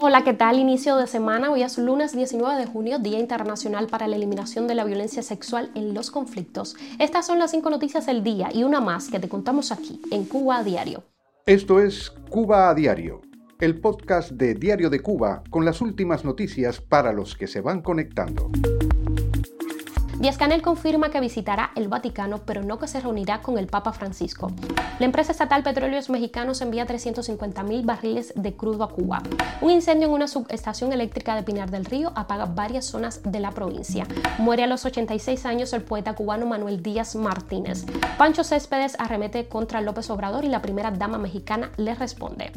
Hola, ¿qué tal? Inicio de semana. Hoy es lunes 19 de junio, Día Internacional para la Eliminación de la Violencia Sexual en los Conflictos. Estas son las cinco noticias del día y una más que te contamos aquí, en Cuba a Diario. Esto es Cuba a Diario, el podcast de Diario de Cuba con las últimas noticias para los que se van conectando. Díaz Canel confirma que visitará el Vaticano, pero no que se reunirá con el Papa Francisco. La empresa estatal Petróleos Mexicanos envía 350.000 barriles de crudo a Cuba. Un incendio en una subestación eléctrica de Pinar del Río apaga varias zonas de la provincia. Muere a los 86 años el poeta cubano Manuel Díaz Martínez. Pancho Céspedes arremete contra López Obrador y la primera dama mexicana le responde.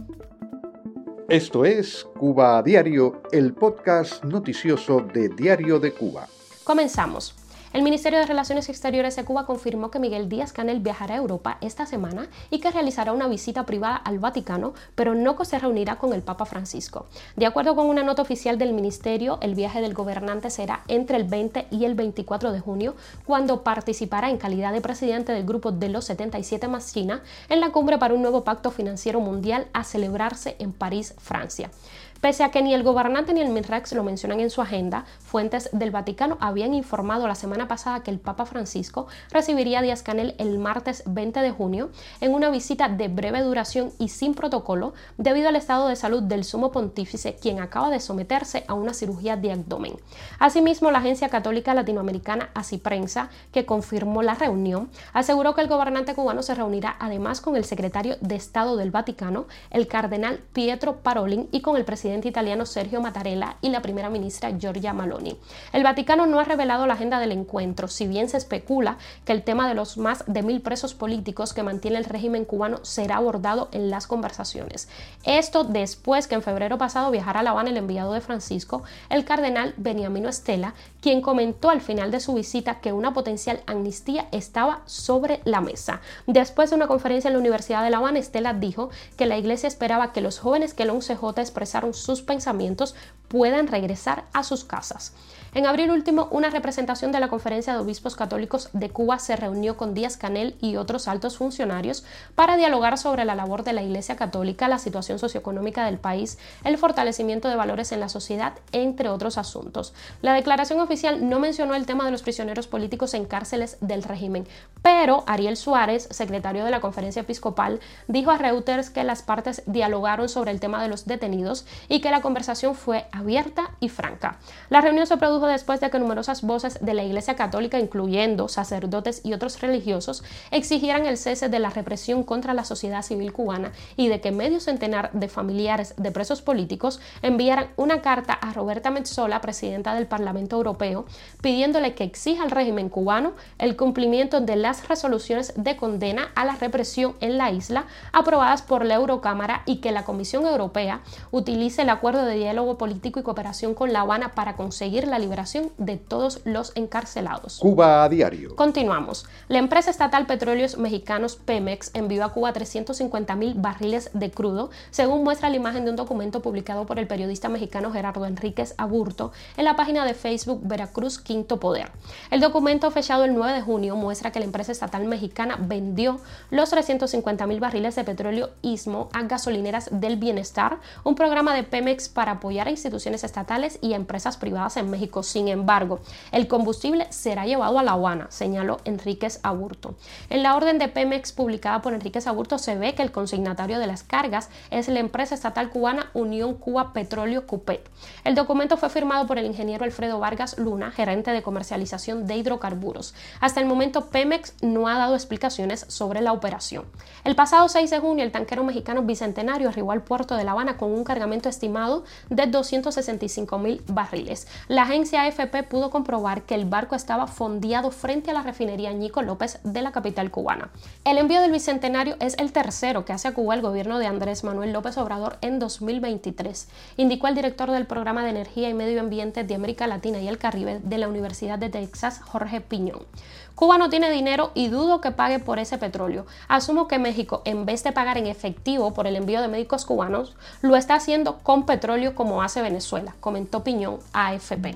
Esto es Cuba a Diario, el podcast noticioso de Diario de Cuba. Comenzamos. El Ministerio de Relaciones Exteriores de Cuba confirmó que Miguel Díaz Canel viajará a Europa esta semana y que realizará una visita privada al Vaticano, pero no se reunirá con el Papa Francisco. De acuerdo con una nota oficial del Ministerio, el viaje del gobernante será entre el 20 y el 24 de junio, cuando participará en calidad de presidente del grupo de los 77 más China en la cumbre para un nuevo pacto financiero mundial a celebrarse en París, Francia. Pese a que ni el gobernante ni el MINREX lo mencionan en su agenda, fuentes del Vaticano habían informado la semana pasada que el Papa Francisco recibiría a Díaz Canel el martes 20 de junio en una visita de breve duración y sin protocolo debido al estado de salud del sumo pontífice, quien acaba de someterse a una cirugía de abdomen. Asimismo, la agencia católica latinoamericana Prensa, que confirmó la reunión, aseguró que el gobernante cubano se reunirá además con el secretario de Estado del Vaticano, el cardenal Pietro Parolin, y con el presidente italiano Sergio Mattarella y la primera ministra Giorgia Maloni. El Vaticano no ha revelado la agenda del encuentro, si bien se especula que el tema de los más de mil presos políticos que mantiene el régimen cubano será abordado en las conversaciones. Esto después que en febrero pasado viajara a La Habana el enviado de Francisco, el cardenal Beniamino Estela, quien comentó al final de su visita que una potencial amnistía estaba sobre la mesa. Después de una conferencia en la Universidad de La Habana, Estela dijo que la iglesia esperaba que los jóvenes que el 11J expresaron sus pensamientos puedan regresar a sus casas. En abril último, una representación de la Conferencia de Obispos Católicos de Cuba se reunió con Díaz Canel y otros altos funcionarios para dialogar sobre la labor de la Iglesia Católica, la situación socioeconómica del país, el fortalecimiento de valores en la sociedad, entre otros asuntos. La declaración oficial no mencionó el tema de los prisioneros políticos en cárceles del régimen, pero Ariel Suárez, secretario de la Conferencia Episcopal, dijo a Reuters que las partes dialogaron sobre el tema de los detenidos y que la conversación fue abierta y franca. La reunión se produjo después de que numerosas voces de la Iglesia Católica, incluyendo sacerdotes y otros religiosos, exigieran el cese de la represión contra la sociedad civil cubana y de que medio centenar de familiares de presos políticos enviaran una carta a Roberta Metsola, presidenta del Parlamento Europeo, pidiéndole que exija al régimen cubano el cumplimiento de las resoluciones de condena a la represión en la isla aprobadas por la Eurocámara y que la Comisión Europea utilice el acuerdo de diálogo político y cooperación con La Habana para conseguir la liberación de todos los encarcelados. Cuba a diario. Continuamos. La empresa estatal Petróleos Mexicanos Pemex envió a Cuba 350 mil barriles de crudo, según muestra la imagen de un documento publicado por el periodista mexicano Gerardo Enríquez Aburto en la página de Facebook Veracruz Quinto Poder. El documento fechado el 9 de junio muestra que la empresa estatal mexicana vendió los 350 mil barriles de petróleo Istmo a gasolineras del bienestar, un programa de Pemex para apoyar a instituciones estatales y a empresas privadas en México sin embargo, el combustible será llevado a La Habana, señaló Enríquez Aburto. En la orden de Pemex publicada por Enríquez Aburto se ve que el consignatario de las cargas es la empresa estatal cubana Unión Cuba Petróleo Cupet. El documento fue firmado por el ingeniero Alfredo Vargas Luna, gerente de comercialización de hidrocarburos. Hasta el momento, Pemex no ha dado explicaciones sobre la operación. El pasado 6 de junio, el tanquero mexicano Bicentenario arribó al puerto de La Habana con un cargamento estimado de 265 mil barriles. La agencia AFP pudo comprobar que el barco estaba fondeado frente a la refinería Ñico López de la capital cubana. El envío del Bicentenario es el tercero que hace a Cuba el gobierno de Andrés Manuel López Obrador en 2023, indicó el director del Programa de Energía y Medio Ambiente de América Latina y el Caribe de la Universidad de Texas, Jorge Piñón. Cuba no tiene dinero y dudo que pague por ese petróleo. Asumo que México, en vez de pagar en efectivo por el envío de médicos cubanos, lo está haciendo con petróleo como hace Venezuela, comentó Piñón AFP.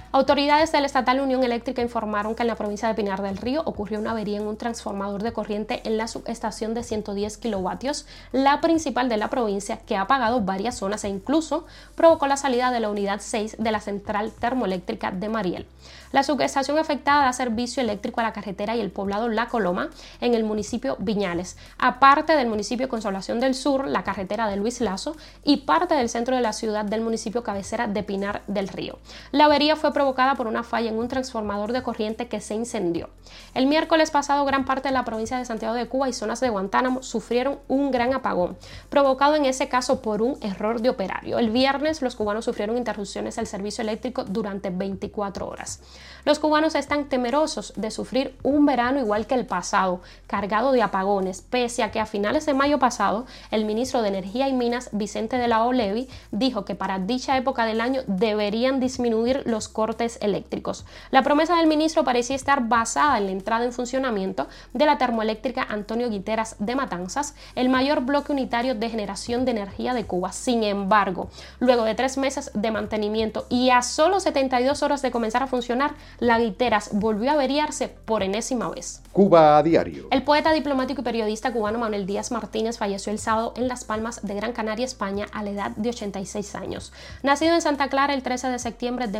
Autoridades de la estatal Unión Eléctrica informaron que en la provincia de Pinar del Río ocurrió una avería en un transformador de corriente en la subestación de 110 kilovatios, la principal de la provincia, que ha apagado varias zonas e incluso provocó la salida de la unidad 6 de la central termoeléctrica de Mariel. La subestación afectada da servicio eléctrico a la carretera y el poblado La Coloma en el municipio Viñales, aparte del municipio Consolación del Sur, la carretera de Luis Lazo y parte del centro de la ciudad del municipio cabecera de Pinar del Río. La avería fue provocada por una falla en un transformador de corriente que se incendió. El miércoles pasado gran parte de la provincia de Santiago de Cuba y zonas de Guantánamo sufrieron un gran apagón, provocado en ese caso por un error de operario. El viernes los cubanos sufrieron interrupciones al servicio eléctrico durante 24 horas. Los cubanos están temerosos de sufrir un verano igual que el pasado, cargado de apagones, pese a que a finales de mayo pasado el ministro de Energía y Minas, Vicente de la Olevi, dijo que para dicha época del año deberían disminuir los cortes eléctricos. La promesa del ministro parecía estar basada en la entrada en funcionamiento de la termoeléctrica Antonio Guiteras de Matanzas, el mayor bloque unitario de generación de energía de Cuba. Sin embargo, luego de tres meses de mantenimiento y a solo 72 horas de comenzar a funcionar, la Guiteras volvió a averiarse por enésima vez. Cuba a diario. El poeta, diplomático y periodista cubano Manuel Díaz Martínez falleció el sábado en Las Palmas de Gran Canaria, España, a la edad de 86 años. Nacido en Santa Clara el 13 de septiembre de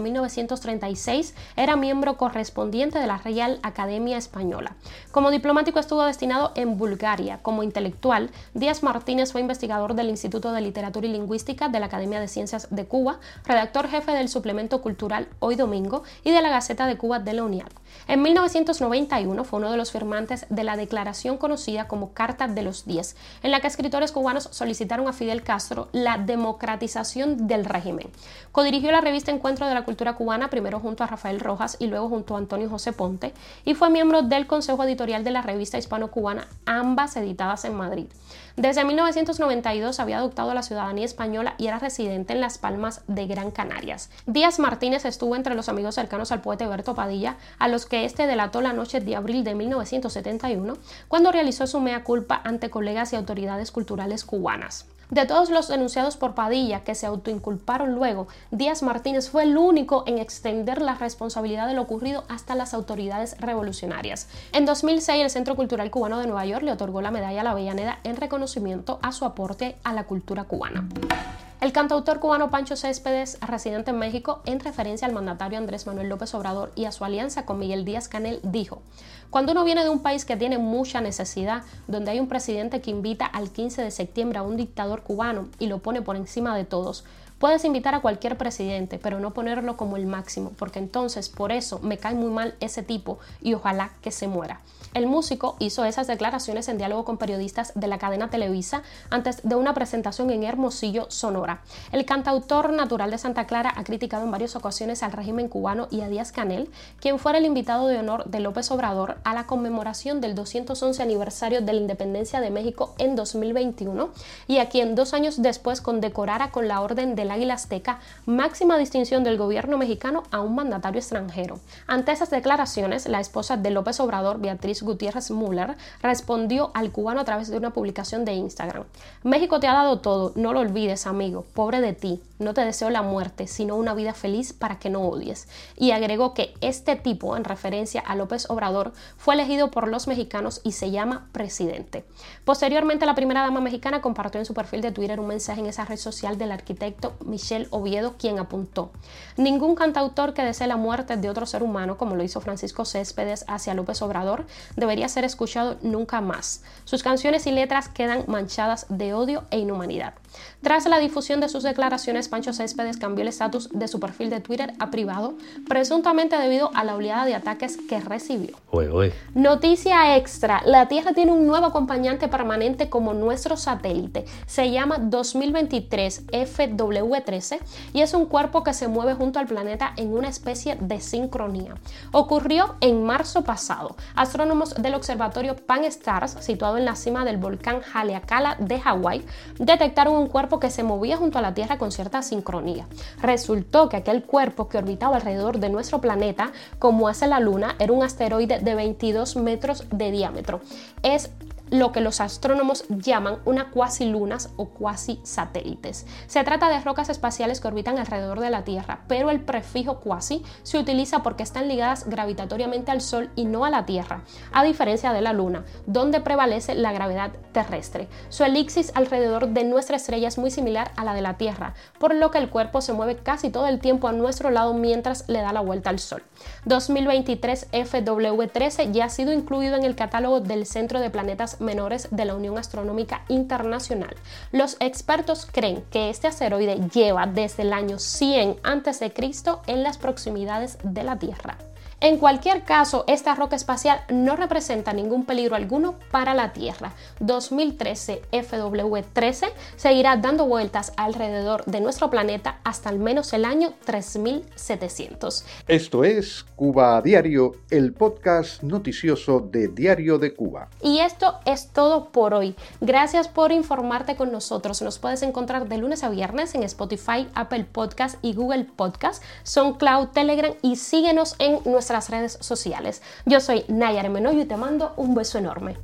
1936, era miembro correspondiente de la Real Academia Española. Como diplomático estuvo destinado en Bulgaria. Como intelectual, Díaz Martínez fue investigador del Instituto de Literatura y Lingüística de la Academia de Ciencias de Cuba, redactor jefe del suplemento cultural Hoy Domingo y de la Gaceta de Cuba de la UNIAC. En 1991 fue uno de los firmantes de la declaración conocida como Carta de los Diez, en la que escritores cubanos solicitaron a Fidel Castro la democratización del régimen. Codirigió la revista Encuentro de la Cultura Cubana, primero junto a Rafael Rojas y luego junto a Antonio José Ponte, y fue miembro del Consejo Editorial de la revista hispano-cubana, ambas editadas en Madrid. Desde 1992 había adoptado la ciudadanía española y era residente en Las Palmas de Gran Canarias. Díaz Martínez estuvo entre los amigos cercanos al poeta Alberto Padilla, a los que este delató la noche de abril de 1971, cuando realizó su mea culpa ante colegas y autoridades culturales cubanas. De todos los denunciados por Padilla que se autoinculparon luego, Díaz Martínez fue el único en extender la responsabilidad de lo ocurrido hasta las autoridades revolucionarias. En 2006, el Centro Cultural Cubano de Nueva York le otorgó la medalla a la Avellaneda en reconocimiento a su aporte a la cultura cubana. El cantautor cubano Pancho Céspedes, residente en México, en referencia al mandatario Andrés Manuel López Obrador y a su alianza con Miguel Díaz Canel, dijo, cuando uno viene de un país que tiene mucha necesidad, donde hay un presidente que invita al 15 de septiembre a un dictador cubano y lo pone por encima de todos, Puedes invitar a cualquier presidente, pero no ponerlo como el máximo, porque entonces por eso me cae muy mal ese tipo y ojalá que se muera. El músico hizo esas declaraciones en diálogo con periodistas de la cadena Televisa antes de una presentación en Hermosillo, Sonora. El cantautor natural de Santa Clara ha criticado en varias ocasiones al régimen cubano y a Díaz Canel, quien fuera el invitado de honor de López Obrador a la conmemoración del 211 aniversario de la independencia de México en 2021 y a quien dos años después condecorara con la Orden Águila Azteca, máxima distinción del gobierno mexicano a un mandatario extranjero. Ante esas declaraciones, la esposa de López Obrador, Beatriz Gutiérrez Müller, respondió al cubano a través de una publicación de Instagram. México te ha dado todo, no lo olvides, amigo, pobre de ti, no te deseo la muerte, sino una vida feliz para que no odies. Y agregó que este tipo, en referencia a López Obrador, fue elegido por los mexicanos y se llama presidente. Posteriormente, la primera dama mexicana compartió en su perfil de Twitter un mensaje en esa red social del arquitecto Michel Oviedo, quien apuntó, ningún cantautor que desee la muerte de otro ser humano, como lo hizo Francisco Céspedes hacia López Obrador, debería ser escuchado nunca más. Sus canciones y letras quedan manchadas de odio e inhumanidad. Tras la difusión de sus declaraciones, Pancho Céspedes cambió el estatus de su perfil de Twitter a privado, presuntamente debido a la oleada de ataques que recibió. Noticia extra, la Tierra tiene un nuevo acompañante permanente como nuestro satélite. Se llama 2023 FW13 y es un cuerpo que se mueve junto al planeta en una especie de sincronía. Ocurrió en marzo pasado. Astrónomos del observatorio Pan-STARRS, situado en la cima del volcán Haleakala de Hawái, detectaron un cuerpo que se movía junto a la Tierra con cierta sincronía. Resultó que aquel cuerpo que orbitaba alrededor de nuestro planeta, como hace la Luna, era un asteroide de 22 metros de diámetro. Es lo que los astrónomos llaman una cuasi-lunas o cuasi-satélites. Se trata de rocas espaciales que orbitan alrededor de la Tierra, pero el prefijo cuasi se utiliza porque están ligadas gravitatoriamente al Sol y no a la Tierra, a diferencia de la Luna, donde prevalece la gravedad terrestre. Su elipsis alrededor de nuestra estrella es muy similar a la de la Tierra, por lo que el cuerpo se mueve casi todo el tiempo a nuestro lado mientras le da la vuelta al Sol. 2023 FW13 ya ha sido incluido en el catálogo del Centro de Planetas Menores de la Unión Astronómica Internacional. Los expertos creen que este asteroide lleva desde el año 100 a.C. en las proximidades de la Tierra. En cualquier caso, esta roca espacial no representa ningún peligro alguno para la Tierra. 2013 FW13 seguirá dando vueltas alrededor de nuestro planeta hasta al menos el año 3700. Esto es Cuba a Diario, el podcast noticioso de Diario de Cuba. Y esto es todo por hoy. Gracias por informarte con nosotros. Nos puedes encontrar de lunes a viernes en Spotify, Apple Podcast y Google Podcast, SoundCloud, Telegram y síguenos en nuestra redes sociales. Yo soy Nayar Menoyo y te mando un beso enorme.